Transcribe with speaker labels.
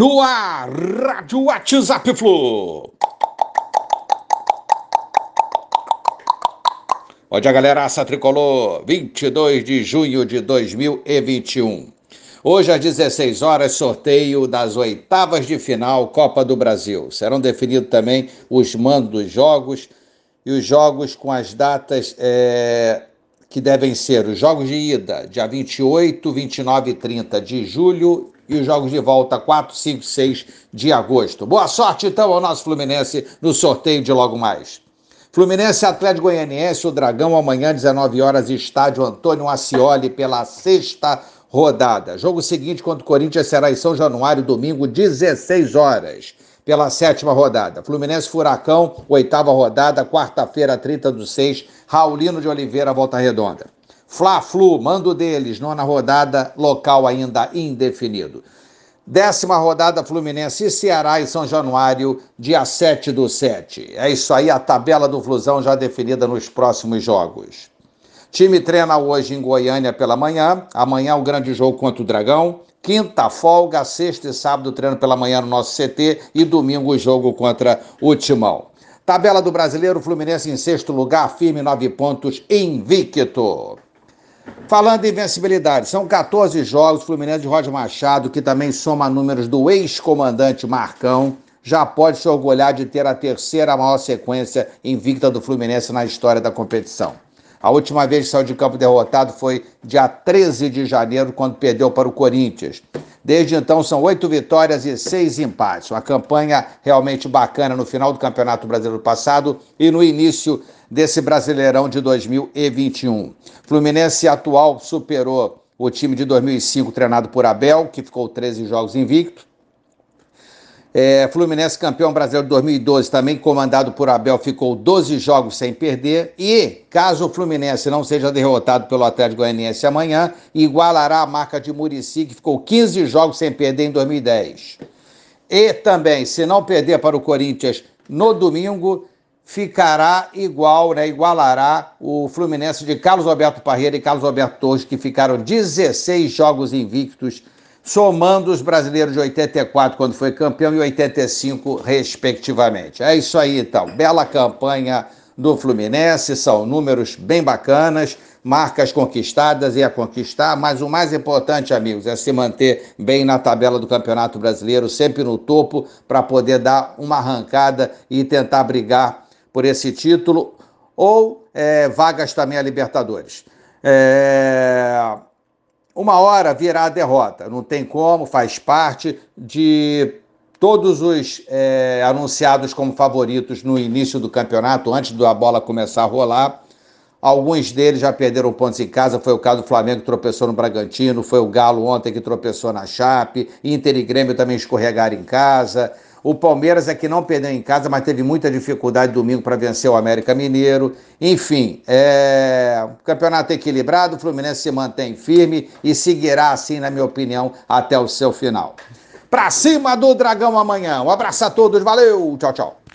Speaker 1: No ar, Rádio WhatsApp Flu. Bom dia, galera. Aça Tricolor, 22 de junho de 2021. Hoje, às 16 horas, sorteio das oitavas de final Copa do Brasil. Serão definidos também os mandos dos jogos e os jogos com as datas é, que devem ser os jogos de ida, dia 28, 29 e 30 de julho e os jogos de volta 4, 5, 6 de agosto. Boa sorte então ao nosso Fluminense no sorteio de logo mais. Fluminense Atlético Goianiense, o Dragão, amanhã, 19 horas, estádio Antônio Ascioli, pela sexta rodada. Jogo seguinte contra o Corinthians será em São Januário, domingo, 16 horas, pela sétima rodada. Fluminense Furacão, oitava rodada, quarta-feira, 30 do 6, Raulino de Oliveira, Volta Redonda. Fla-Flu, mando deles, nona rodada, local ainda indefinido. Décima rodada Fluminense e Ceará em São Januário, dia 7 do 7. É isso aí, a tabela do Flusão já definida nos próximos jogos. Time treina hoje em Goiânia pela manhã, amanhã o grande jogo contra o Dragão, quinta folga, sexta e sábado treino pela manhã no nosso CT e domingo o jogo contra o Timão. Tabela do Brasileiro, Fluminense em sexto lugar, firme nove pontos, invicto. Falando em invencibilidade, são 14 jogos. Fluminense de Roger Machado, que também soma números do ex-comandante Marcão, já pode se orgulhar de ter a terceira maior sequência invicta do Fluminense na história da competição. A última vez que saiu de campo derrotado foi dia 13 de janeiro, quando perdeu para o Corinthians. Desde então são oito vitórias e seis empates. Uma campanha realmente bacana no final do Campeonato Brasileiro passado e no início desse Brasileirão de 2021. Fluminense atual superou o time de 2005 treinado por Abel, que ficou 13 jogos invicto. É, Fluminense campeão brasileiro de 2012, também comandado por Abel, ficou 12 jogos sem perder. E, caso o Fluminense não seja derrotado pelo Atlético Goianiense amanhã, igualará a marca de Murici, que ficou 15 jogos sem perder em 2010. E também, se não perder para o Corinthians no domingo, ficará igual, né, igualará o Fluminense de Carlos Alberto Parreira e Carlos Alberto Torres, que ficaram 16 jogos invictos somando os brasileiros de 84, quando foi campeão, e 85, respectivamente. É isso aí, então. Bela campanha do Fluminense, são números bem bacanas, marcas conquistadas e a conquistar, mas o mais importante, amigos, é se manter bem na tabela do Campeonato Brasileiro, sempre no topo, para poder dar uma arrancada e tentar brigar por esse título, ou é, vagas também a Libertadores. É uma hora virá a derrota. Não tem como, faz parte de todos os é, anunciados como favoritos no início do campeonato, antes da bola começar a rolar. Alguns deles já perderam pontos em casa. Foi o caso do Flamengo que tropeçou no Bragantino, foi o Galo ontem que tropeçou na Chape, Inter e Grêmio também escorregaram em casa. O Palmeiras é que não perdeu em casa, mas teve muita dificuldade domingo para vencer o América Mineiro. Enfim, é... campeonato equilibrado, o Fluminense se mantém firme e seguirá assim, na minha opinião, até o seu final. Pra cima do Dragão amanhã. Um abraço a todos, valeu, tchau, tchau.